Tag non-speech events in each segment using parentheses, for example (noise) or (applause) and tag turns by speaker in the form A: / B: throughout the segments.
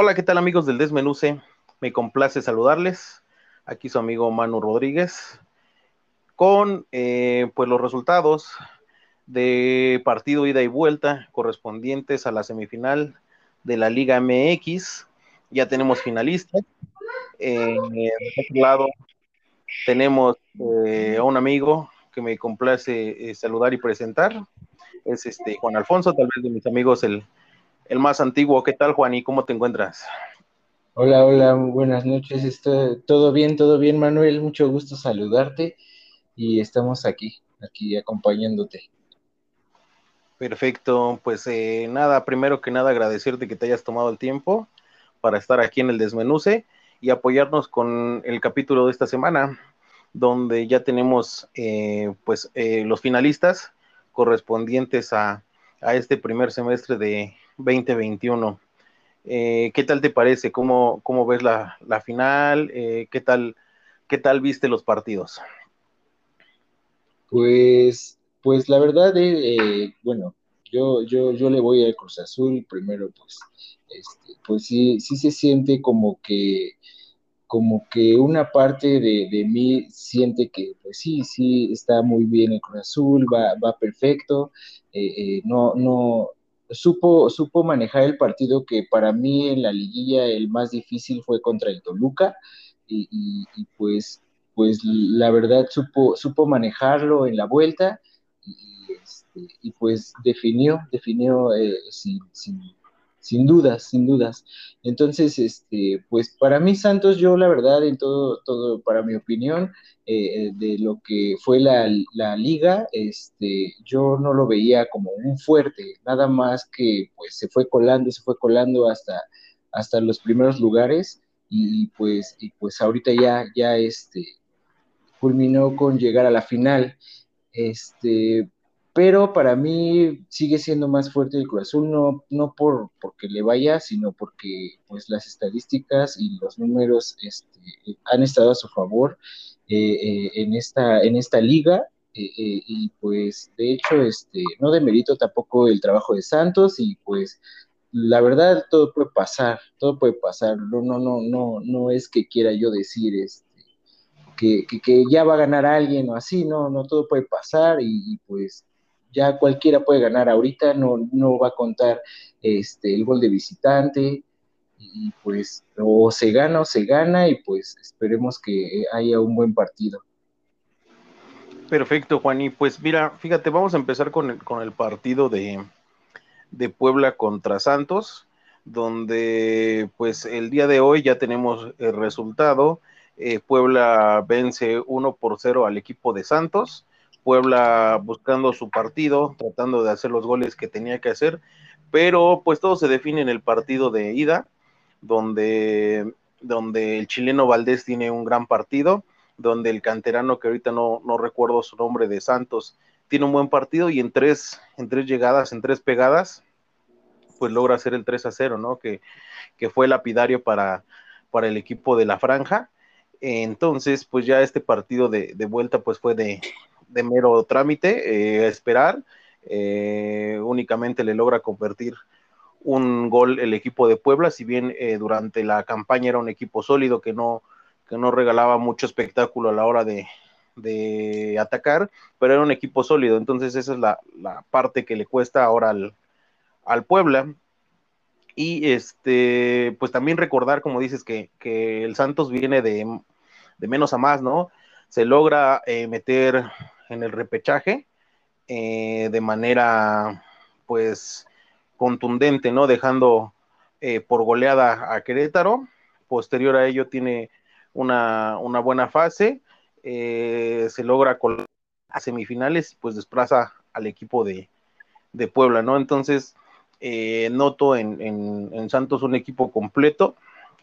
A: Hola, ¿qué tal amigos del Desmenuce? Me complace saludarles. Aquí su amigo Manu Rodríguez con eh, pues los resultados de partido ida y vuelta correspondientes a la semifinal de la Liga MX. Ya tenemos finalistas. Eh, otro lado tenemos eh, a un amigo que me complace saludar y presentar. Es este Juan Alfonso, tal vez de mis amigos el, el más antiguo. ¿Qué tal, Juan? ¿Y cómo te encuentras?
B: Hola, hola, buenas noches. Estoy, todo bien, todo bien, Manuel. Mucho gusto saludarte y estamos aquí, aquí acompañándote.
A: Perfecto, pues eh, nada, primero que nada agradecerte que te hayas tomado el tiempo para estar aquí en el desmenuce y apoyarnos con el capítulo de esta semana, donde ya tenemos eh, pues eh, los finalistas correspondientes a, a este primer semestre de, 2021. Eh, ¿Qué tal te parece? ¿Cómo, cómo ves la, final? Eh, ¿qué, tal, ¿Qué tal viste los partidos?
B: Pues, pues la verdad, eh, bueno, yo, yo, yo le voy al Cruz Azul, primero pues, este, pues sí, sí se siente como que, como que una parte de, de, mí siente que, pues sí, sí, está muy bien el Cruz Azul, va, va perfecto, no, no, supo, supo manejar el partido que para mí en la liguilla el más difícil fue contra el Toluca y, pues, pues la verdad supo, supo manejarlo en la vuelta y, este, pues definió, definió eh, sin, sin dudas, sin dudas. Entonces, este, pues para mí Santos, yo la verdad, en todo, todo, para mi opinión, eh, de lo que fue la, liga, este, yo no lo veía como un fuerte, nada más que pues se fue colando, se fue colando hasta, hasta los primeros lugares y pues, y pues ahorita ya, ya este, culminó con llegar a la final. Este, pero para mí sigue siendo más fuerte el Cruz Azul, no, no por porque le vaya, sino porque pues las estadísticas y los números este, han estado a su favor eh, eh, en, esta, en esta liga. Eh, y pues de hecho este, no demerito tampoco el trabajo de Santos y pues la verdad todo puede pasar, todo puede pasar, no, no, no, no, no es que quiera yo decir este, que, que, ya va a ganar alguien o así, no, no, todo puede pasar y, y pues ya cualquiera puede ganar ahorita, no, no va a contar este, el gol de visitante, y pues o se gana o se gana y pues esperemos que haya un buen partido.
A: Perfecto, Juan. Y pues mira, fíjate, vamos a empezar con el, con el partido de, de Puebla contra Santos, donde pues el día de hoy ya tenemos el resultado. Eh, Puebla vence 1 por 0 al equipo de Santos. Puebla buscando su partido, tratando de hacer los goles que tenía que hacer, pero pues todo se define en el partido de ida, donde, donde el chileno Valdés tiene un gran partido, donde el canterano, que ahorita no, no recuerdo su nombre, de Santos, tiene un buen partido y en tres, en tres llegadas, en tres pegadas, pues logra hacer el 3 a 0, ¿no? Que, que fue lapidario para, para el equipo de la franja. Entonces, pues ya este partido de, de vuelta, pues fue de, de mero trámite, eh, esperar. Eh, únicamente le logra convertir un gol el equipo de Puebla, si bien eh, durante la campaña era un equipo sólido que no, que no regalaba mucho espectáculo a la hora de, de atacar, pero era un equipo sólido, entonces esa es la, la parte que le cuesta ahora al, al, Puebla. Y este, pues también recordar, como dices, que, que el Santos viene de, de, menos a más, ¿no? Se logra meter en el repechaje eh, de manera pues contundente, ¿no? Dejando eh, por goleada a Querétaro. Posterior a ello tiene una, buena fase. Eh, se logra con a semifinales, pues desplaza al equipo de, Puebla, ¿no? Entonces, noto en, en, Santos un equipo completo,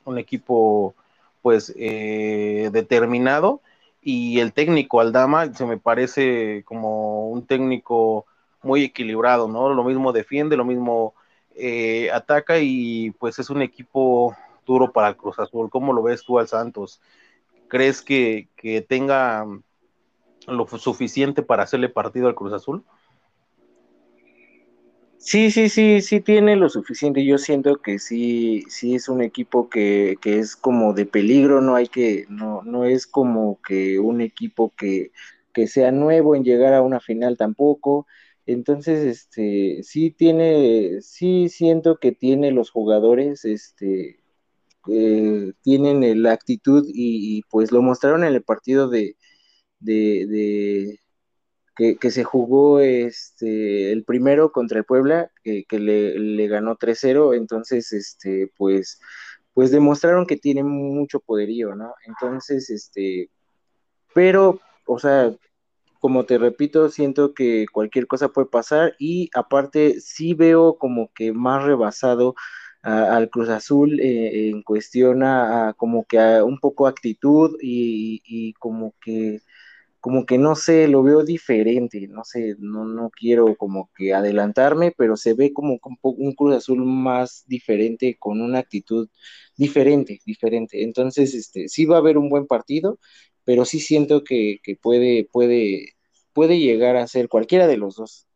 A: un equipo pues determinado y el técnico Aldama se me parece como un técnico muy equilibrado, ¿no? Lo mismo defiende, lo mismo eh, ataca y pues es un equipo duro para el Cruz Azul. ¿Cómo lo ves tú al Santos? ¿Crees que, tenga lo suficiente para hacerle partido al Cruz Azul?
B: Sí, sí, sí, sí tiene lo suficiente. Yo siento que sí, sí es un equipo que, que es como de peligro, no hay que, no, no es como que un equipo que, que sea nuevo en llegar a una final tampoco. Entonces, este, sí tiene, sí siento que tiene los jugadores, este, eh, tienen la actitud y, pues lo mostraron en el partido de, de, que, se jugó este, el primero contra el Puebla, que, le, ganó 3-0, entonces, este, pues, pues demostraron que tienen mucho poderío, ¿no? Entonces, este, pero, o sea, como te repito, siento que cualquier cosa puede pasar y aparte sí veo como que más rebasado al Cruz Azul eh, en cuestión a, como que a un poco actitud y, y como que como que no sé, lo veo diferente, no sé, no, no quiero como que adelantarme, pero se ve como un Cruz Azul más diferente, con una actitud diferente, diferente. Entonces, este, sí va a haber un buen partido, pero sí siento que, que puede, puede, puede llegar a ser cualquiera de los dos.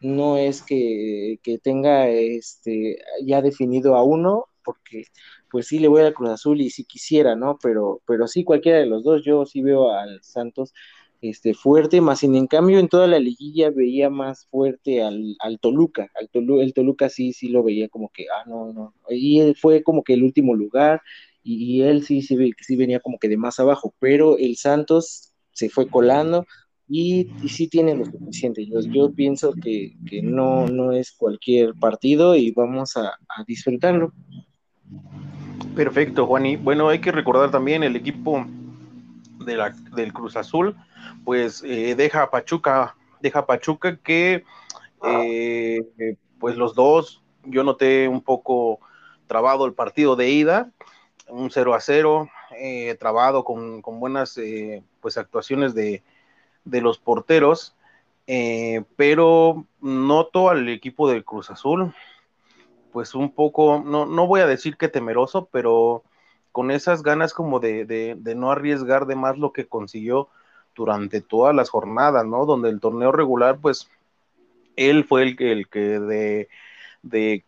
B: No es que, que tenga este, ya definido a uno, porque pues sí le voy al Cruz Azul y si quisiera, ¿no? Pero, pero sí, cualquiera de los dos, yo sí veo al Santos este, fuerte, más sin en cambio en toda la liguilla veía más fuerte al, al Toluca, al el Toluca sí, sí lo veía como que, ah, no, no, y él fue como que el último lugar, y, él sí, sí, sí venía como que de más abajo, pero el Santos se fue colando, y, sí tiene lo suficiente. Yo, yo pienso que, no, no es cualquier partido y vamos a, a disfrutarlo.
A: Perfecto, Juan. Y bueno, hay que recordar también el equipo de la, del Cruz Azul pues eh, deja a Pachuca, deja a Pachuca que eh, pues los dos, yo noté un poco trabado el partido de ida, un 0 a 0, eh, trabado con, buenas pues actuaciones de, de los porteros, pero noto al equipo del Cruz Azul, pues un poco, no, no voy a decir que temeroso, pero con esas ganas como de, de no arriesgar de más lo que consiguió durante todas las jornadas, ¿no? Donde el torneo regular, pues, él fue el que, el que de,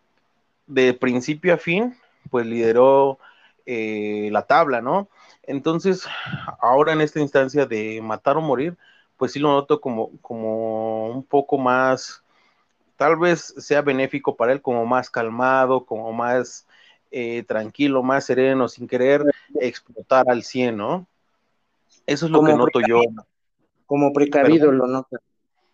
A: de, principio a fin, pues lideró eh, la tabla, ¿no? Entonces, ahora en esta instancia de matar o morir, pues sí lo noto como, como un poco más, tal vez sea benéfico para él, como más calmado, como más eh, tranquilo, más sereno, sin querer explotar al 100, ¿no? Eso es lo que noto yo.
B: Como precavido lo noto.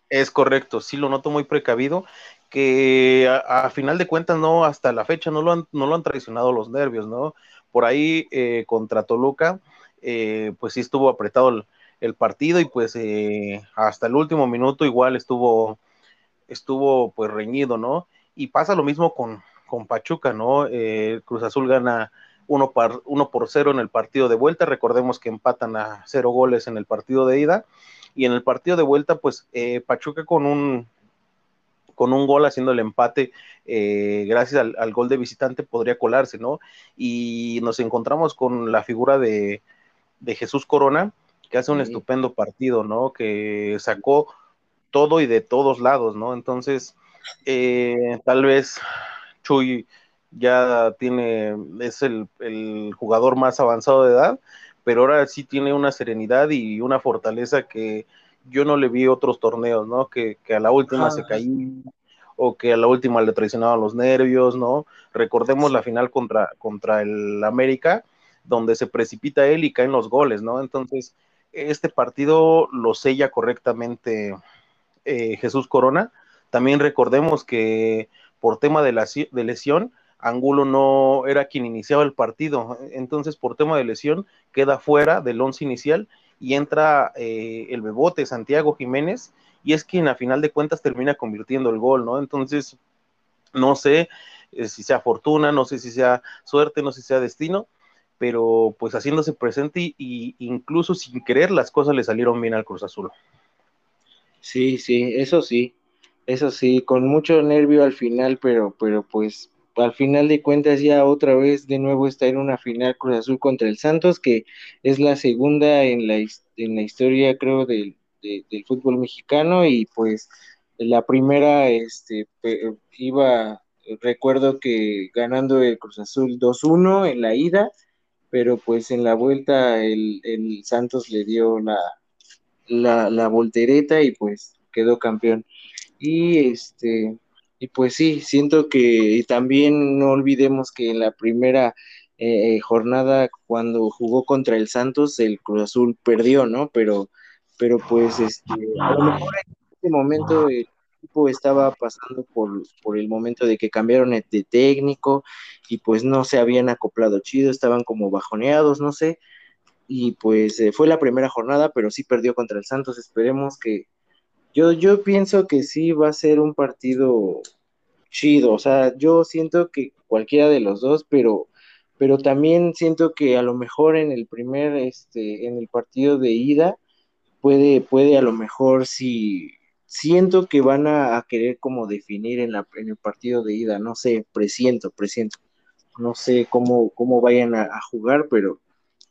A: Es correcto, sí lo noto muy precavido, que a, final de cuentas no, hasta la fecha no lo han, no lo han traicionado los nervios, ¿no? Por ahí eh, contra Toluca, eh, pues sí estuvo apretado el, partido y pues eh, hasta el último minuto igual estuvo, estuvo pues reñido, ¿no? Y pasa lo mismo con, con Pachuca, ¿no? Cruz Azul gana uno por, uno por cero en el partido de vuelta. Recordemos que empatan a cero goles en el partido de ida. Y en el partido de vuelta, pues eh, Pachuca con un, con un gol haciendo el empate, eh, gracias al, gol de visitante, podría colarse, ¿no? Y nos encontramos con la figura de, Jesús Corona, que hace un estupendo partido, ¿no? Que sacó todo y de todos lados, ¿no? Entonces, eh, tal vez Chuy ya tiene, es el, jugador más avanzado de edad, pero ahora sí tiene una serenidad y una fortaleza que yo no le vi otros torneos, ¿no? Que, a la última se caía o que a la última le traicionaban los nervios, ¿no? Recordemos la final contra, contra el América, donde se precipita él y caen los goles, ¿no? Entonces, este partido lo sella correctamente eh, Jesús Corona. También recordemos que por tema de, la, de lesión, Angulo no era quien iniciaba el partido, entonces por tema de lesión queda fuera del once inicial y entra eh, el bebote Santiago Jiménez y es quien a final de cuentas termina convirtiendo el gol, ¿no? Entonces, no sé eh, si sea fortuna, no sé si sea suerte, no sé si sea destino, pero pues haciéndose presente y, incluso sin querer las cosas le salieron bien al Cruz Azul.
B: Sí, sí, eso sí, eso sí, con mucho nervio al final, pero, pero pues al final de cuentas ya otra vez de nuevo está en una final Cruz Azul contra el Santos, que es la segunda en la, en la historia creo del, del fútbol mexicano y pues la primera, este, iba, recuerdo que ganando el Cruz Azul 2-1 en la ida, pero pues en la vuelta el, Santos le dio la, la, la, voltereta y pues quedó campeón. Y este, y pues sí, siento que también no olvidemos que en la primera eh, jornada, cuando jugó contra el Santos, el Cruz Azul perdió, ¿no? Pero, pero pues este, a lo mejor en este momento el equipo estaba pasando por, por el momento de que cambiaron de técnico y pues no se habían acoplado chido, estaban como bajoneados, no sé. Y pues eh, fue la primera jornada, pero sí perdió contra el Santos. Esperemos que, yo, yo pienso que sí va a ser un partido chido, o sea, yo siento que cualquiera de los dos, pero, pero también siento que a lo mejor en el primer, este, en el partido de ida, puede, puede a lo mejor si siento que van a, querer como definir en, la, en el partido de ida, no sé, presiento, presiento, no sé cómo, cómo vayan a, jugar, pero,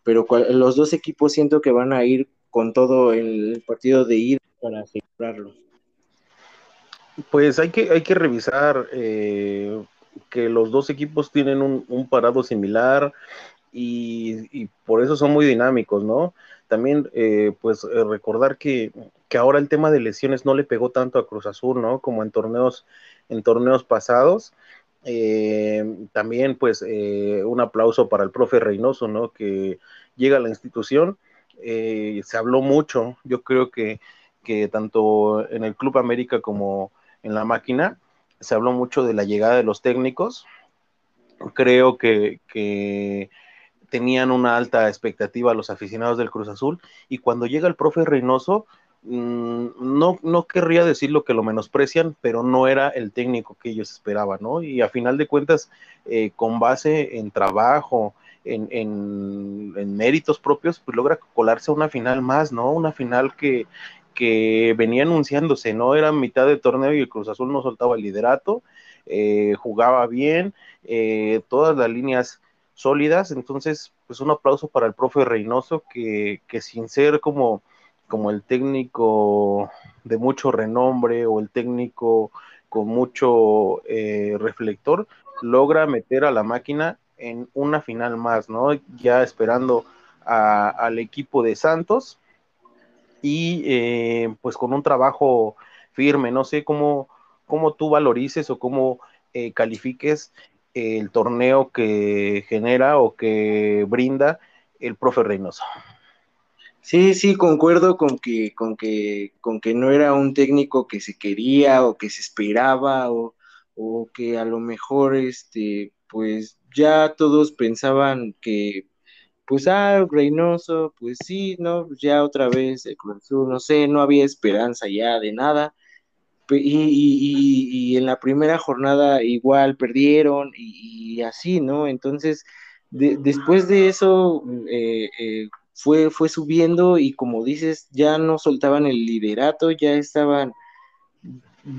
B: pero los dos equipos siento que van a ir con todo el partido de ida para asegurarlo.
A: Pues hay que, hay que revisar eh, que los dos equipos tienen un, parado similar y, por eso son muy dinámicos, ¿no? También, eh, pues eh, recordar que, ahora el tema de lesiones no le pegó tanto a Cruz Azul, ¿no? Como en torneos, en torneos pasados. también, pues, un aplauso para el profe Reynoso, ¿no? Que llega a la institución. se habló mucho, yo creo que que tanto en el Club América como en la máquina se habló mucho de la llegada de los técnicos. Creo que, tenían una alta expectativa los aficionados del Cruz Azul y cuando llega el profe Reynoso, mm, no, no querría decir lo que lo menosprecian, pero no era el técnico que ellos esperaban, ¿no? Y a final de cuentas, eh, con base en trabajo, en, en, méritos propios, pues logra colarse a una final más, ¿no? Una final que, que venía anunciándose, ¿no? Era mitad de torneo y el Cruz Azul no soltaba el liderato, eh, jugaba bien, eh, todas las líneas sólidas, entonces, pues un aplauso para el profe Reynoso, que, que sin ser como, como el técnico de mucho renombre o el técnico con mucho eh, reflector, logra meter a la máquina en una final más, ¿no? Ya esperando al equipo de Santos, y eh, pues con un trabajo firme. No sé cómo, cómo tú valorices o cómo eh, califiques el torneo que genera o que brinda el profe Reynoso.
B: Sí, sí, concuerdo con que, con que, con que no era un técnico que se quería o que se esperaba o, o que a lo mejor este, pues ya todos pensaban que pues, ah, Reynoso, pues sí, ¿no? Ya otra vez el no sé, no había esperanza ya de nada. Y, en la primera jornada igual perdieron y, así, ¿no? Entonces, después de eso eh, eh, fue, fue subiendo y como dices, ya no soltaban el liderato, ya estaban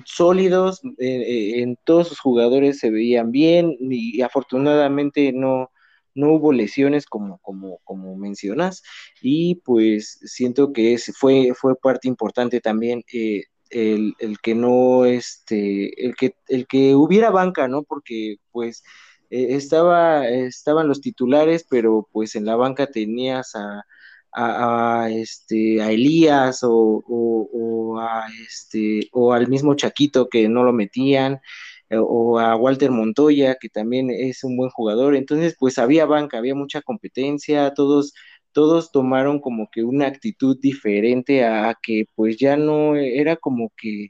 B: sólidos, eh, en todos sus jugadores se veían bien y afortunadamente no, no hubo lesiones como, como, como mencionas, y pues siento que fue, fue parte importante también eh, el, que no, este, el que, el que hubiera banca, ¿no? Porque pues eh, estaba, estaban los titulares, pero pues en la banca tenías a, este, a Elías o, o, a este, o al mismo Chaquito que no lo metían, o a Walter Montoya, que también es un buen jugador. Entonces, pues había banca, había mucha competencia, todos, todos tomaron como que una actitud diferente a, que pues ya no era como que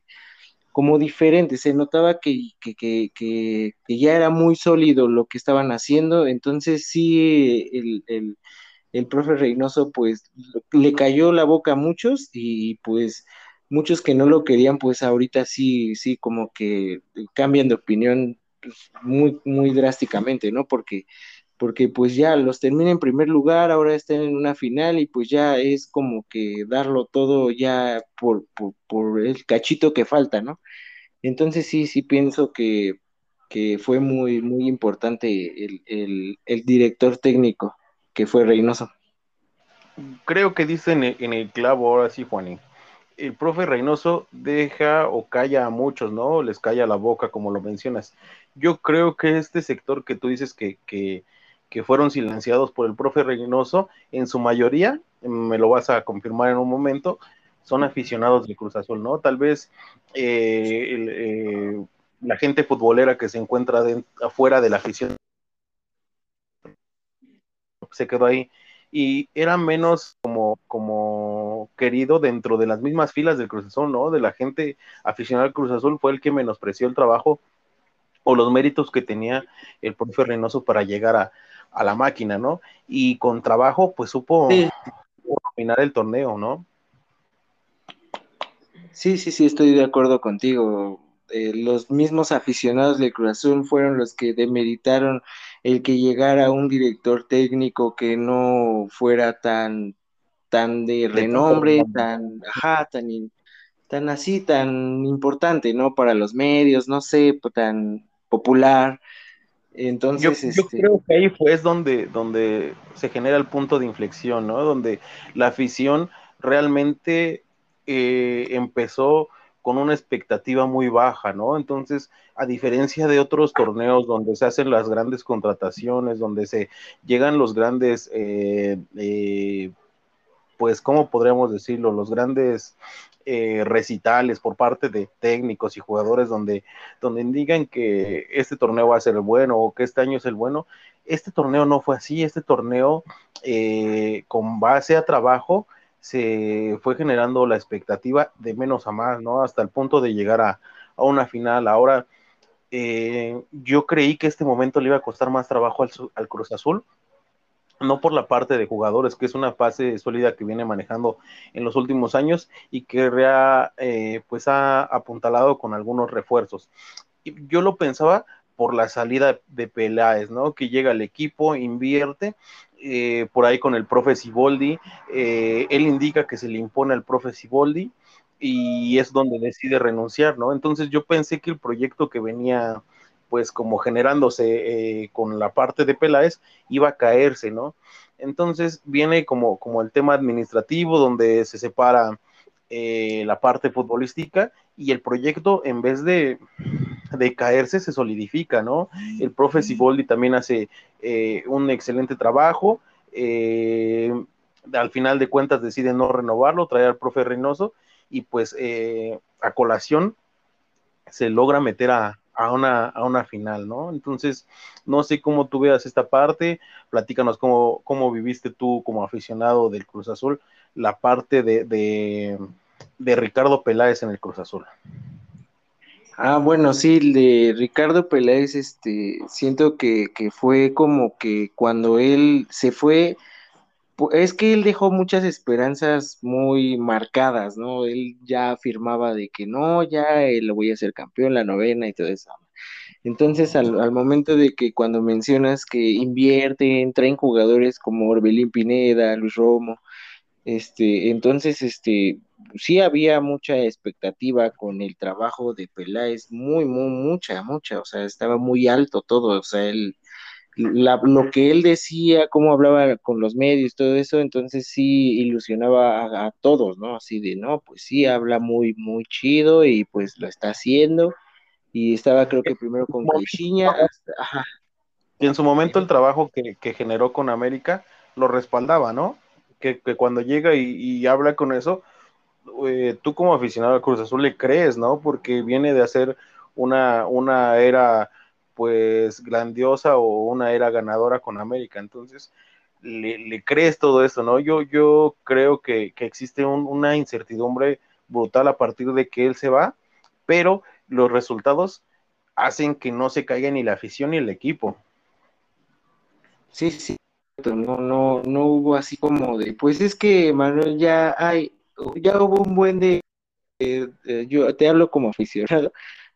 B: como diferente, se notaba que, que, que, que, ya era muy sólido lo que estaban haciendo, entonces sí, el, el, el profe Reynoso pues le cayó la boca a muchos y pues muchos que no lo querían, pues ahorita sí, sí, como que cambian de opinión pues, muy, muy drásticamente, ¿no? Porque, porque pues ya los termina en primer lugar, ahora están en una final y pues ya es como que darlo todo ya por, por, el cachito que falta, ¿no? Entonces sí, sí pienso que, que fue muy, muy importante el, el, el director técnico, que fue Reynoso.
A: Creo que dicen en el clavo ahora sí, Juanín el profe Reynoso deja o calla a muchos, ¿no? Les calla la boca, como lo mencionas. Yo creo que este sector que tú dices que, que, que fueron silenciados por el profe Reynoso, en su mayoría, me lo vas a confirmar en un momento, son aficionados de Cruz Azul, ¿no? Tal vez eh, eh, la gente futbolera que se encuentra afuera de la afición se quedó ahí y era menos como, como querido dentro de las mismas filas del Cruz Azul, ¿no? De la gente aficionada al Cruz Azul fue el que menospreció el trabajo o los méritos que tenía el profe Reynoso para llegar a, la máquina, ¿no? Y con trabajo, pues supo dominar el torneo, ¿no?
B: Sí, sí, sí, estoy de acuerdo contigo. Eh, los mismos aficionados de Cruz Azul fueron los que demeritaron el que llegara un director técnico que no fuera tan, tan de renombre, tan, ajá, tan, tan así, tan importante, ¿no? Para los medios, no sé, tan popular. Entonces,
A: yo, este creo que ahí fue es donde, donde se genera el punto de inflexión, ¿no? Donde la afición realmente eh, empezó con una expectativa muy baja, ¿no? Entonces, a diferencia de otros torneos donde se hacen las grandes contrataciones, donde se llegan los grandes, eh, eh, pues, ¿cómo podríamos decirlo? Los grandes eh, recitales por parte de técnicos y jugadores donde, donde que este torneo va a ser el bueno o que este año es el bueno. Este torneo no fue así, este torneo con base a trabajo se fue generando la expectativa de menos a más, ¿no? Hasta el punto de llegar a, una final. Ahora, eh, yo creí que este momento le iba a costar más trabajo al, Cruz Azul, no por la parte de jugadores, que es una fase sólida que viene manejando en los últimos años y que eh, pues ha apuntalado con algunos refuerzos. Yo lo pensaba por la salida de Peláez, ¿no? Que llega al equipo, invierte eh, por ahí con el profe Siboldi, eh, él indica que se le impone al profe Siboldi y es donde decide renunciar, ¿no? Entonces yo pensé que el proyecto que venía pues como generándose eh, con la parte de Peláez iba a caerse, ¿no? Entonces viene como, como el tema administrativo donde se separa la parte futbolística y el proyecto en vez de, de caerse se solidifica, ¿no? El profe Siboldi también hace eh, un excelente trabajo. Eh, al final de cuentas decide no renovarlo, traer al profe Reynoso y pues eh, a colación se logra meter a, una, a una final, ¿no? Entonces, no sé cómo tú veas esta parte, platícanos cómo, cómo viviste tú como aficionado del Cruz Azul la parte de, de, de Ricardo Peláez en el Cruz Azul.
B: Ah, bueno, sí, de Ricardo Peláez, este, siento que, que fue como que cuando él se fue, es que él dejó muchas esperanzas muy marcadas, ¿no? Él ya afirmaba de que no, ya él lo voy a ser campeón, la novena y todo eso. Entonces, al, al momento de que cuando mencionas que invierte, entra en jugadores como Orbelín Pineda, Luis Romo, este, entonces, este, sí había mucha expectativa con el trabajo de Peláez, muy, muy, mucha, mucha, o sea, estaba muy alto todo, o sea, él, lo que él decía, cómo hablaba con los medios, todo eso, entonces sí ilusionaba a, todos, ¿no? Así de, no, pues sí, habla muy, muy chido y pues lo está haciendo, y estaba creo que primero con Caixinha.
A: Y en su momento el trabajo que, que generó con América lo respaldaba, ¿no? Que, cuando llega y habla con eso, eh, tú como aficionado al Cruz Azul le crees, ¿no? Porque viene de hacer una, una era pues grandiosa o una era ganadora con América. Entonces, le, crees todo esto, ¿no? Yo, yo creo que, existe una incertidumbre brutal a partir de que él se va, pero los resultados hacen que no se caiga ni la afición ni el equipo.
B: Sí, sí, no, no, no hubo así como de, pues es que Manuel ya hay, ya hubo un buen de, yo te hablo como aficionado,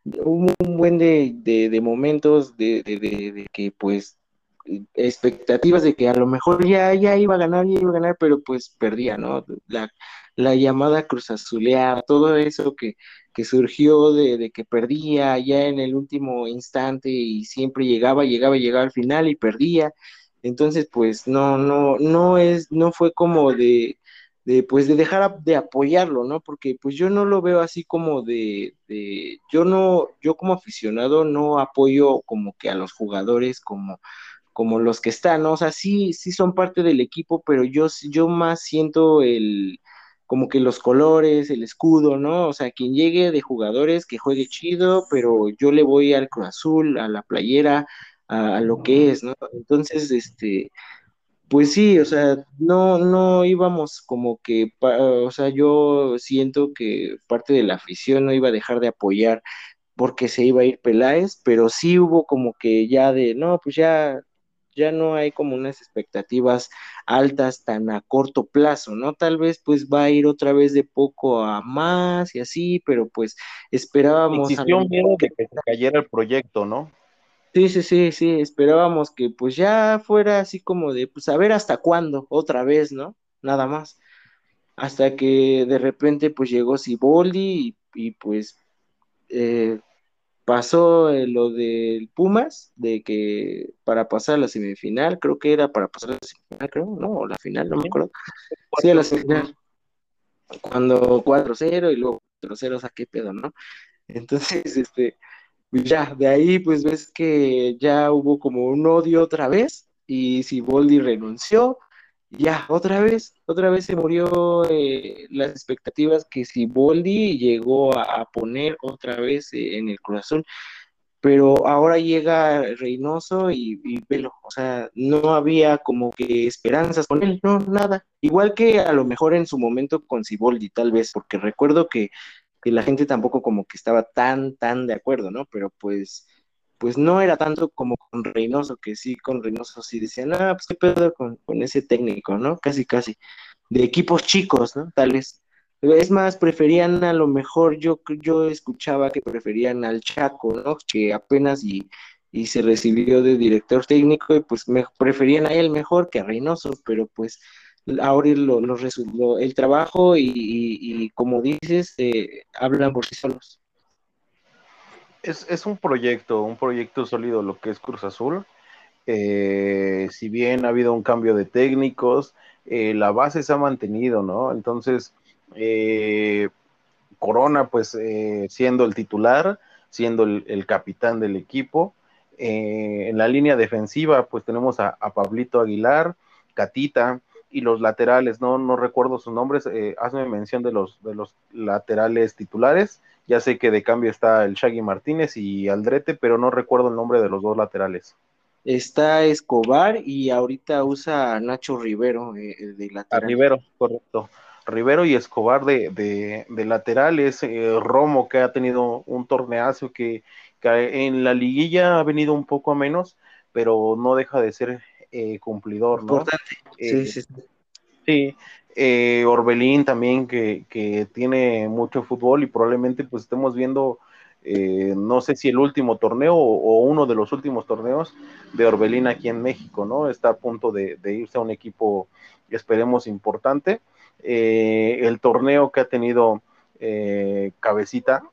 B: hubo un buen de, de, momentos de, de, que pues expectativas de que a lo mejor ya, ya iba a ganar, ya iba a ganar, pero pues perdía, ¿no? La, la llamada Cruz Azuleada, todo eso que, que surgió de, de, que perdía ya en el último instante y siempre llegaba, llegaba, llegaba al final y perdía. Entonces, pues no, no, no es, no fue como de, de pues de dejar de apoyarlo, ¿no? Porque pues yo no lo veo así como de, de, yo no, yo como aficionado no apoyo como que a los jugadores como, como los que están, ¿no? O sea, sí, sí son parte del equipo, pero yo, yo más siento el, como que los colores, el escudo, ¿no? O sea, quien llegue de jugadores que juegue chido, pero yo le voy al Cruz Azul, a la playera, a, a lo que es, ¿no? Entonces, este, pues sí, o sea, no, no íbamos como que, o sea, yo siento que parte de la afición no iba a dejar de apoyar porque se iba a ir Peláez, pero sí hubo como que ya de, no, pues ya, ya no hay como unas expectativas altas tan a corto plazo, ¿no? Tal vez pues va a ir otra vez de poco a más y así, pero pues esperábamos.
A: Existió miedo de que se cayera el proyecto, ¿no?
B: Sí, sí, sí, sí, esperábamos que pues ya fuera así como de, pues a ver hasta cuándo, otra vez, ¿no? Nada más. Hasta que de repente pues llegó Siboldi y, y pues eh, pasó lo del Pumas, de que para pasar a la semifinal, creo que era para pasar a la semifinal, creo, no, o la final, no me acuerdo. Sí, a la semifinal. Cuando 4-0 y luego 4-0, o sea, qué pedo, ¿no? Entonces, (laughs) este, ya, de ahí pues ves que ya hubo como un odio otra vez y si Boldi renunció, ya, otra vez, otra vez se murió eh, las expectativas que si Boldi llegó a, poner otra vez eh, en el corazón, pero ahora llega Reynoso y, y, velo, o sea, no había como que esperanzas con él, no, nada, igual que a lo mejor en su momento con Siboldi, tal vez, porque recuerdo que y la gente tampoco como que estaba tan, tan de acuerdo, ¿no? Pero pues, pues no era tanto como con Reynoso, que sí, con Reynoso sí decían, ah, pues qué pedo con, ese técnico, ¿no? Casi, casi. De equipos chicos, ¿no? Tal vez. Es más, preferían a lo mejor, yo, yo escuchaba que preferían al Chaco, ¿no? Que apenas y, y se recibió de director técnico y pues me, preferían a él mejor que a Reynoso, pero pues ahora lo, el trabajo y, como dices, eh, hablan por sí solos.
A: Es, un proyecto, un proyecto sólido lo que es Cruz Azul. Eh, si bien ha habido un cambio de técnicos, eh, la base se ha mantenido, ¿no? Entonces, Corona, pues siendo el titular, siendo el, capitán del equipo. en la línea defensiva, pues tenemos a Pablito Aguilar, Catita, y los laterales, no, no recuerdo sus nombres, eh, hazme mención de los, de los laterales titulares, ya sé que de cambio está el Shaggy Martínez y Aldrete, pero no recuerdo el nombre de los dos laterales.
B: Está Escobar y ahorita usa Nacho Rivero eh, de lateral.
A: A Rivero, correcto. Rivero y Escobar de, de, laterales, eh, Romo que ha tenido un torneazo que, que, en la liguilla ha venido un poco a menos, pero no deja de ser eh, cumplidor, ¿no?
B: Importante.
A: sí, sí, sí. Eh, Orbelín también que, que, tiene mucho fútbol y probablemente pues estemos viendo, eh, no sé si el último torneo o, uno de los últimos torneos de Orbelín aquí en México, ¿no? Está a punto de, irse a un equipo, esperemos, importante. el torneo que ha tenido Cabecita,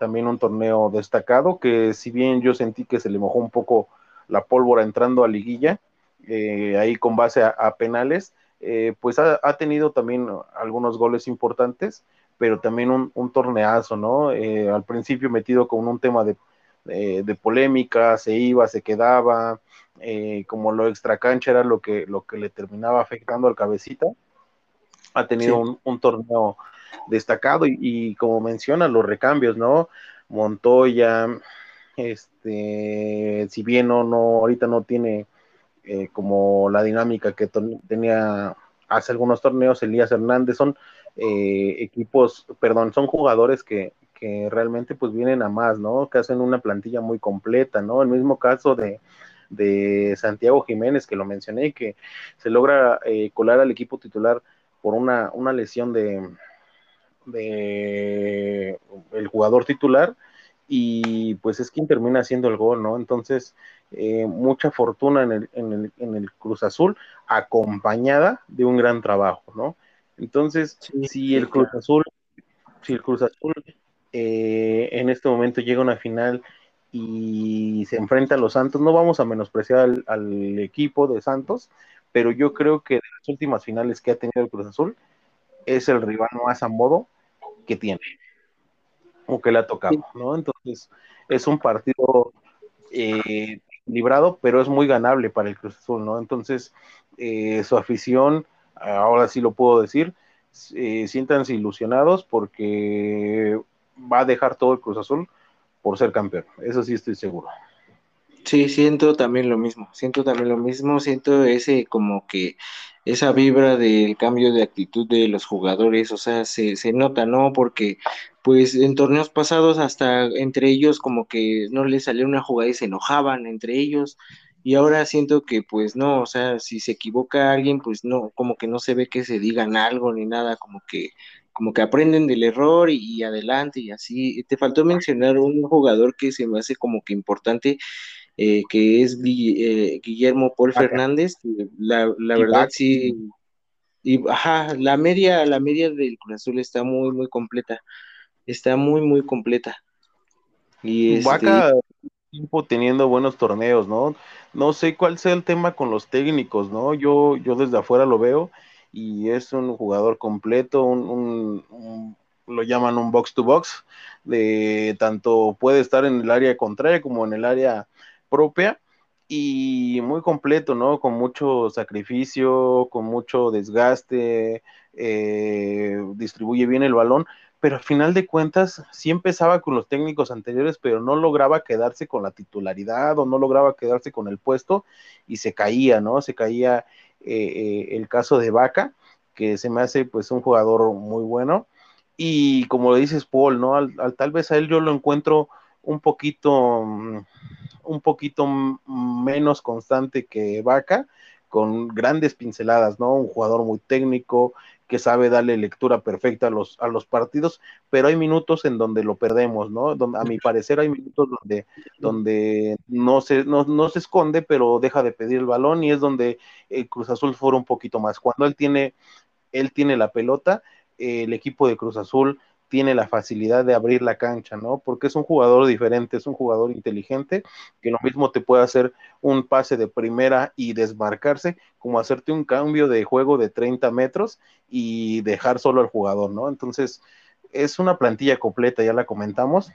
A: también un torneo destacado, que si bien yo sentí que se le mojó un poco la pólvora entrando a liguilla, eh, ahí con base a, penales, eh, pues ha, tenido también algunos goles importantes, pero también un, torneazo, ¿no? Eh, al principio metido con un tema de, polémica, se iba, se quedaba, como lo extracancha era lo que, lo que le terminaba afectando al cabecita, ha tenido un, torneo destacado y, y, como menciona, los recambios, ¿no? Montoya, este, si bien no, no, ahorita no tiene eh, como la dinámica que tenía hace algunos torneos Elías Hernández, son eh, equipos, perdón, son jugadores que, que, realmente pues vienen a más, ¿no? Que hacen una plantilla muy completa, ¿no? El mismo caso de, de Santiago Jiménez, que lo mencioné, que se logra eh, colar al equipo titular por una, una lesión de, de el jugador titular y pues es quien termina haciendo el gol, ¿no? Entonces, eh, mucha fortuna en el, en, el, en el, Cruz Azul, acompañada de un gran trabajo, ¿no? Entonces, si el Cruz Azul, si el Cruz Azul eh, en este momento llega a una final y se enfrenta a los Santos, no vamos a menospreciar al, equipo de Santos, pero yo creo que de las últimas finales que ha tenido el Cruz Azul, es el rival más a modo que tiene o que le ha tocado, ¿no? Entonces, es un partido eh, librado, pero es muy ganable para el Cruz Azul, ¿no? Entonces, eh, su afición, ahora sí lo puedo decir, eh, siéntanse ilusionados porque va a dejar todo el Cruz Azul por ser campeón, eso sí estoy seguro.
B: Sí, siento también lo mismo, siento también lo mismo, siento ese como que esa vibra del cambio de actitud de los jugadores, o sea, se, se nota, ¿no? Porque pues en torneos pasados hasta entre ellos como que no les salió una jugada y se enojaban entre ellos, y ahora siento que pues no, o sea, si se equivoca alguien, pues no, como que no se ve que se digan algo ni nada, como que como que aprenden del error y, adelante y así. Te faltó mencionar un jugador que se me hace como que importante eh, que es eh, Guillermo Paul Fernández, la, verdad sí, y ajá, la media, la media del Cruz Azul está muy, muy completa, está muy, muy completa.
A: Y este... Vaca tiempo teniendo buenos torneos, ¿no? No sé cuál sea el tema con los técnicos, ¿no? Yo, yo desde afuera lo veo y es un jugador completo, un lo llaman un box to box, de tanto puede estar en el área contraria como en el área propia y muy completo, ¿no? Con mucho sacrificio, con mucho desgaste, eh, distribuye bien el balón, pero al final de cuentas sí empezaba con los técnicos anteriores, pero no lograba quedarse con la titularidad o no lograba quedarse con el puesto y se caía, ¿no? Se caía eh, eh, el caso de Vaca, que se me hace pues un jugador muy bueno. Y como dices, Paul, ¿no? al, tal vez a él yo lo encuentro un poquito mm, un poquito menos constante que Vaca, con grandes pinceladas, ¿no? Un jugador muy técnico, que sabe darle lectura perfecta a los, a los partidos, pero hay minutos en donde lo perdemos, ¿no? a mi parecer hay minutos donde, donde no, se, no, se esconde, pero deja de pedir el balón y es donde el Cruz Azul fuera un poquito más. Cuando él tiene, él tiene la pelota, el equipo de Cruz Azul tiene la facilidad de abrir la cancha, ¿no? Porque es un jugador diferente, es un jugador inteligente, que lo mismo te puede hacer un pase de primera y desmarcarse, como hacerte un cambio de juego de 30 metros y dejar solo al jugador, ¿no? Entonces, es una plantilla completa, ya la comentamos,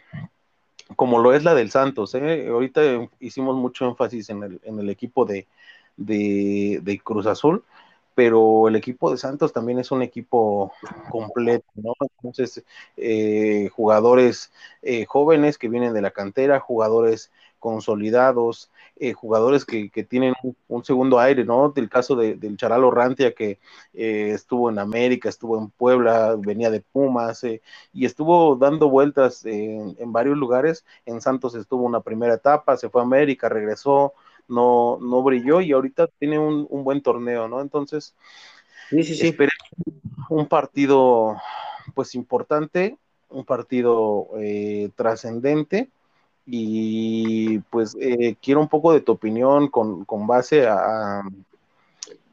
A: como lo es la del Santos, ¿eh? Ahorita hicimos mucho énfasis en el, equipo de Cruz Azul, pero el equipo de Santos también es un equipo completo, ¿no? Entonces, eh, jugadores eh, jóvenes que vienen de la cantera, jugadores consolidados, eh, jugadores que, tienen un, segundo aire, ¿no? Del caso de, del Charalo Rantia, que estuvo en América, estuvo en Puebla, venía de Pumas, y estuvo dando vueltas en, en varios lugares. En Santos estuvo una primera etapa, se fue a América, regresó, no, no brilló y ahorita tiene un, buen torneo, ¿no? Entonces, sí, sí, sí. un partido pues importante, un partido eh, trascendente y pues eh, quiero un poco de tu opinión con, base a,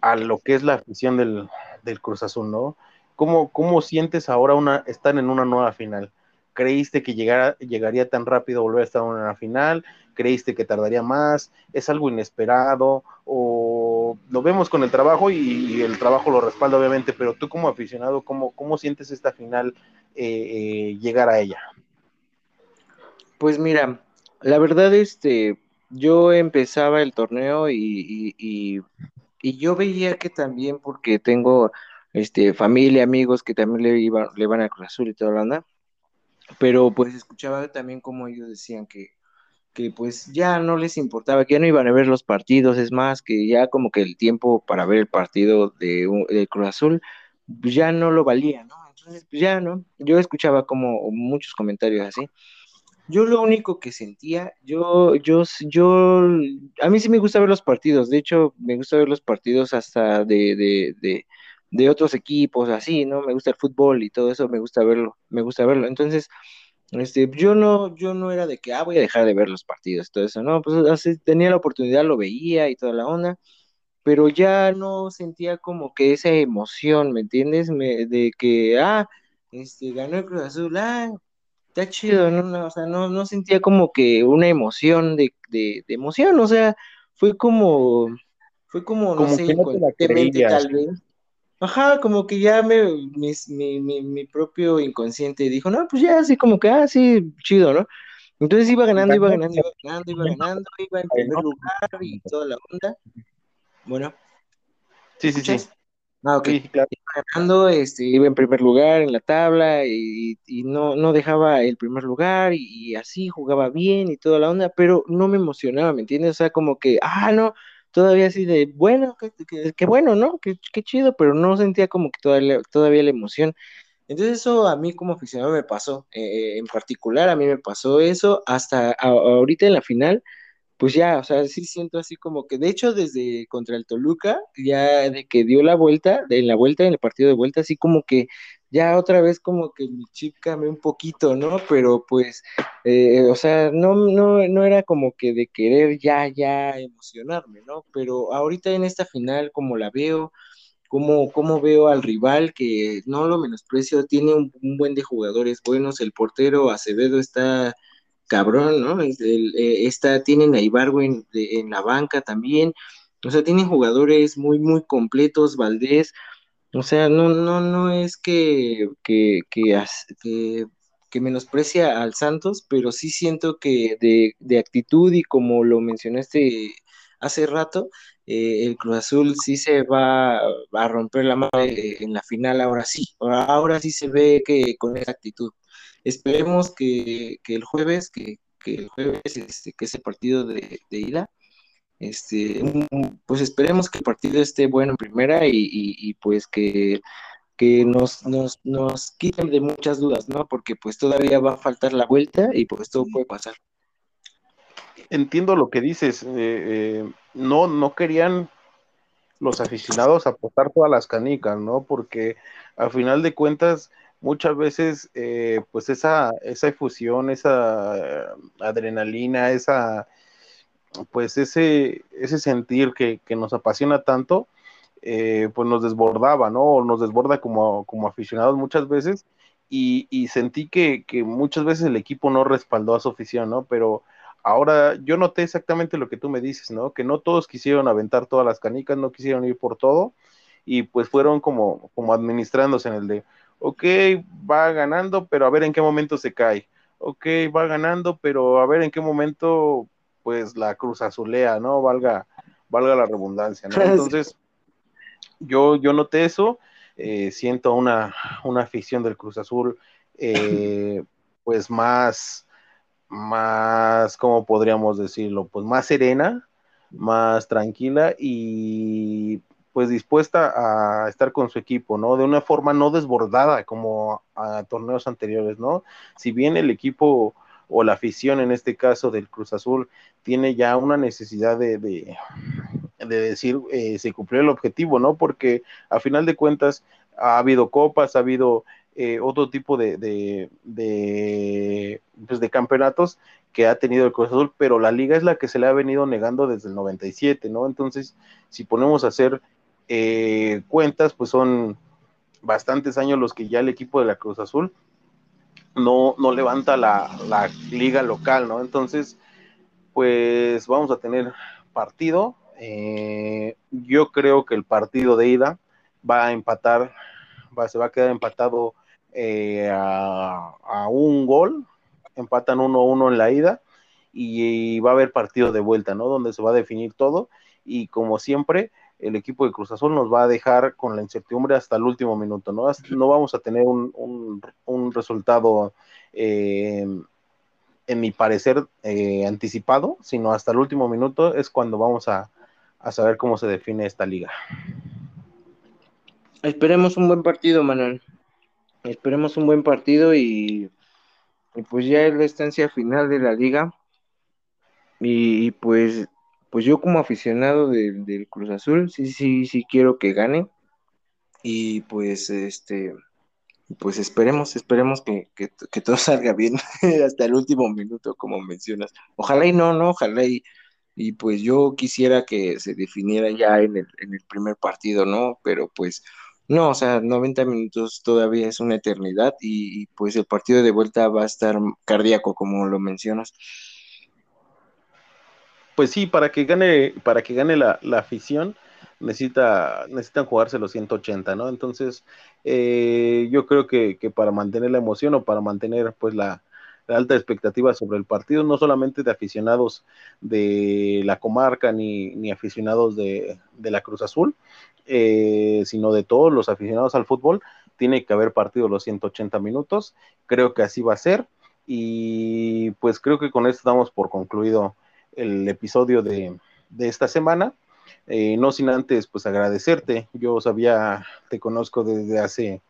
A: a, lo que es la afición del, del Cruz Azul, ¿no? ¿Cómo, ¿Cómo, sientes ahora una, estar en una nueva final? ¿Creíste que llegara, llegaría tan rápido volver a estar en una final? creíste que tardaría más, es algo inesperado, o lo vemos con el trabajo y, el trabajo lo respalda obviamente, pero tú como aficionado, ¿cómo, cómo sientes esta final eh, eh, llegar a ella?
B: Pues mira, la verdad, este, yo empezaba el torneo y, y, yo veía que también, porque tengo este, familia, amigos que también le, iban, le van a Cruz Azul y toda la onda, pero pues escuchaba también como ellos decían que, que pues ya no les importaba, que ya no iban a ver los partidos, es más, que ya como que el tiempo para ver el partido de, Cruz Azul pues ya no lo valía, ¿no? Entonces, pues ya, ¿no? Yo escuchaba como muchos comentarios así. Yo lo único que sentía, yo, yo, yo, a mí sí me gusta ver los partidos, de hecho, me gusta ver los partidos hasta de, de, de, de otros equipos, así, ¿no? Me gusta el fútbol y todo eso, me gusta verlo, me gusta verlo. Entonces, este, yo no, yo no era de que, ah, voy a dejar de ver los partidos, todo eso, no, pues así tenía la oportunidad, lo veía y toda la onda, pero ya no sentía como que esa emoción, ¿me entiendes? Me, de que, ah, este, ganó el Cruz Azul, ah, está chido, no, o sea, no, no sentía como que una emoción de, de, emoción, o sea, fue como, fue como, no sé, tal vez, Ajá, como que ya me, mi, mi, mi, propio inconsciente dijo, no, pues ya así como que, ah, sí, chido, ¿no? Entonces iba ganando, iba ganando, iba ganando, iba ganando, iba en primer lugar y toda la onda. Bueno.
A: Sí, sí, sí.
B: Ah, ok. Iba ganando, este, iba en primer lugar en la tabla y, y no, no dejaba el primer lugar y, así jugaba bien y toda la onda, pero no me emocionaba, ¿me entiendes? O sea, como que, ah, no, todavía así de, bueno, qué bueno, ¿no? Qué, chido, pero no sentía como que todavía, todavía la emoción. Entonces eso a mí como aficionado me pasó, eh, en particular a mí me pasó eso hasta ahorita en la final, pues ya, o sea, sí siento así como que, de hecho, desde contra el Toluca, ya de que dio la vuelta, en la vuelta, en el partido de vuelta, así como que ya otra vez como que mi chip cambió un poquito, ¿no? Pero pues, eh, o sea, no, no, no era como que de querer ya, ya emocionarme, ¿no? Pero ahorita en esta final, como la veo, como, como veo al rival, que no lo menosprecio, tiene un, buen de jugadores buenos, el portero Acevedo está cabrón, ¿no? Eh, está, tienen a Ibarwen en la banca también, o sea, tienen jugadores muy, muy completos, Valdés, o sea, no, no, no es que, que, que, menosprecia al Santos, pero sí siento que de, actitud y como lo mencionaste hace rato, eh, el Cruz Azul sí se va a romper la madre en la final, ahora sí, ahora, sí se ve que con esa actitud. Esperemos que, el jueves, que, el jueves, este, que ese partido de, de ida, este, pues esperemos que el partido esté bueno en primera y, pues que, nos, nos, nos, quiten de muchas dudas, ¿no? Porque pues todavía va a faltar la vuelta y pues todo puede pasar.
A: Entiendo lo que dices. Eh, eh, no, no querían los aficionados apostar todas las canicas, ¿no? Porque al final de cuentas, muchas veces, eh, pues esa, esa efusión, esa adrenalina, esa pues ese, ese sentir que, nos apasiona tanto, eh, pues nos desbordaba, ¿no? Nos desborda como, como aficionados muchas veces y, sentí que, muchas veces el equipo no respaldó a su afición, ¿no? Pero ahora yo noté exactamente lo que tú me dices, ¿no? Que no todos quisieron aventar todas las canicas, no quisieron ir por todo y pues fueron como, como administrándose en el de, ok, va ganando, pero a ver en qué momento se cae. Ok, va ganando, pero a ver en qué momento pues la Cruz Azulea, ¿no? Valga, valga la redundancia, ¿no? (laughs) Entonces, yo, yo noté eso, eh, siento una, una, afición del Cruz Azul, eh, (laughs) pues más, más, ¿cómo podríamos decirlo? Pues más serena, más tranquila y pues dispuesta a estar con su equipo, ¿no? De una forma no desbordada como a torneos anteriores, ¿no? Si bien el equipo o la afición en este caso del Cruz Azul tiene ya una necesidad de, de, decir eh, se cumplió el objetivo, ¿no? Porque a final de cuentas ha habido copas, ha habido eh, otro tipo de, de, de, pues de campeonatos que ha tenido el Cruz Azul, pero la liga es la que se le ha venido negando desde el 97, ¿no? Entonces, si ponemos a hacer eh, cuentas, pues son bastantes años los que ya el equipo de la Cruz Azul no, no levanta la, liga local, ¿no? Entonces, pues vamos a tener partido. Eh, yo creo que el partido de ida va a empatar, va, se va a quedar empatado eh, a, un gol, empatan 1-1 en la ida y, va a haber partido de vuelta, ¿no? Donde se va a definir todo y como siempre, el equipo de Cruz Azul nos va a dejar con la incertidumbre hasta el último minuto, ¿no? No vamos a tener un, resultado, eh, en mi parecer, eh, anticipado, sino hasta el último minuto es cuando vamos a, saber cómo se define esta liga.
B: Esperemos un buen partido, Manuel. Esperemos un buen partido y, pues ya es la estancia final de la liga. y pues pues yo como aficionado del Cruz Azul, sí, sí, sí quiero que gane. Y pues, este, pues esperemos, esperemos que, todo (laughs) salga bien (laughs) hasta el último minuto, como mencionas. Ojalá y no, no, ojalá y, y pues yo quisiera que se definiera ya en el, en el primer partido, ¿no? Pero pues no, o sea, 90 minutos todavía es una eternidad y, y pues el partido de vuelta va a estar cardíaco, como lo mencionas
A: pues sí, para que gane, para que gane la, afición, necesita, necesitan jugarse los 180, ¿no? Entonces, eh, yo creo que, para mantener la emoción o para mantener pues la, alta expectativa sobre el partido, no solamente de aficionados de la comarca ni, aficionados de, la Cruz Azul, eh, sino de todos los aficionados al fútbol, tiene que haber partido los 180 minutos, creo que así va a ser y pues creo que con esto damos por concluido el episodio de, de esta semana. Eh, no sin antes, pues agradecerte. Yo sabía, te conozco desde hace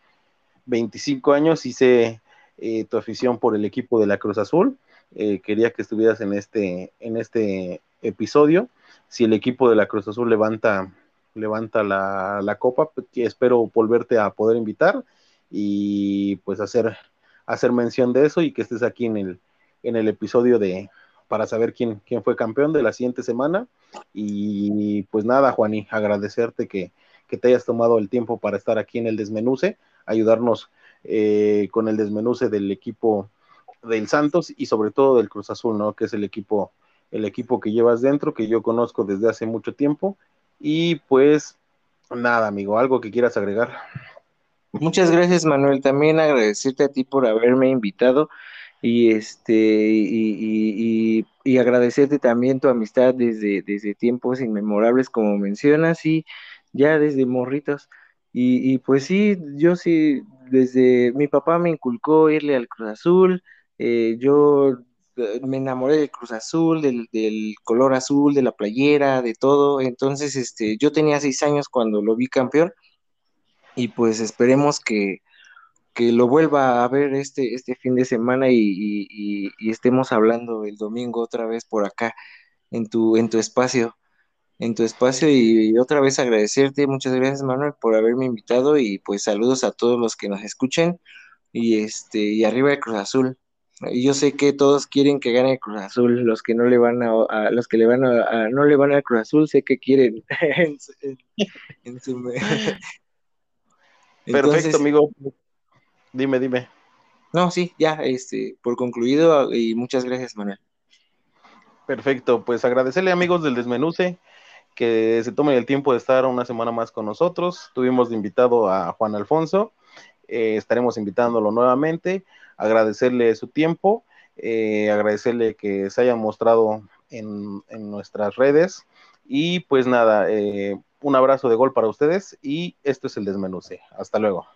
A: 25 años y sé eh, tu afición por el equipo de la Cruz Azul. Eh, quería que estuvieras en este, en este episodio. Si el equipo de la Cruz Azul levanta, levanta la, la copa, pues, espero volverte a poder invitar y pues hacer, hacer mención de eso y que estés aquí en el, en el episodio de, para saber quién, quién fue campeón de la siguiente semana. Y pues nada, Juani, agradecerte que, te hayas tomado el tiempo para estar aquí en el desmenuce, ayudarnos eh, con el desmenuce del equipo del Santos y sobre todo del Cruz Azul, ¿no? Que es el equipo, el equipo que llevas dentro, que yo conozco desde hace mucho tiempo. Y pues nada, amigo, algo que quieras agregar.
B: Muchas gracias, Manuel. También agradecerte a ti por haberme invitado y este y, y, agradecerte también tu amistad desde, desde tiempos inmemorables como mencionas y ya desde morritos. Y, pues sí yo sí desde mi papá me inculcó irle al Cruz Azul eh, yo eh, me enamoré del Cruz Azul del, del, color azul de la playera de todo. Entonces este yo tenía seis años cuando lo vi campeón y pues esperemos que que lo vuelva a ver este, este fin de semana y, estemos hablando el domingo otra vez por acá en tu, en tu espacio, en tu espacio y, otra vez agradecerte, muchas gracias Manuel por haberme invitado y pues saludos a todos los que nos escuchen y este y arriba el Cruz Azul. Yo sé que todos quieren que gane el Cruz Azul, los que no le van a, los que le van a, no le van al Cruz Azul, sé que quieren (laughs)
A: Perfecto, amigo. Dime, dime.
B: No, sí, ya, este, por concluido y muchas gracias, Manuel.
A: Perfecto, pues agradecerle amigos del Desmenuce que se tomen el tiempo de estar una semana más con nosotros. Tuvimos de invitado a Juan Alfonso, eh, estaremos invitándolo nuevamente, agradecerle su tiempo, eh, agradecerle que se haya mostrado en, en nuestras redes y pues nada, eh, un abrazo de gol para ustedes y esto es el Desmenuce. Hasta luego.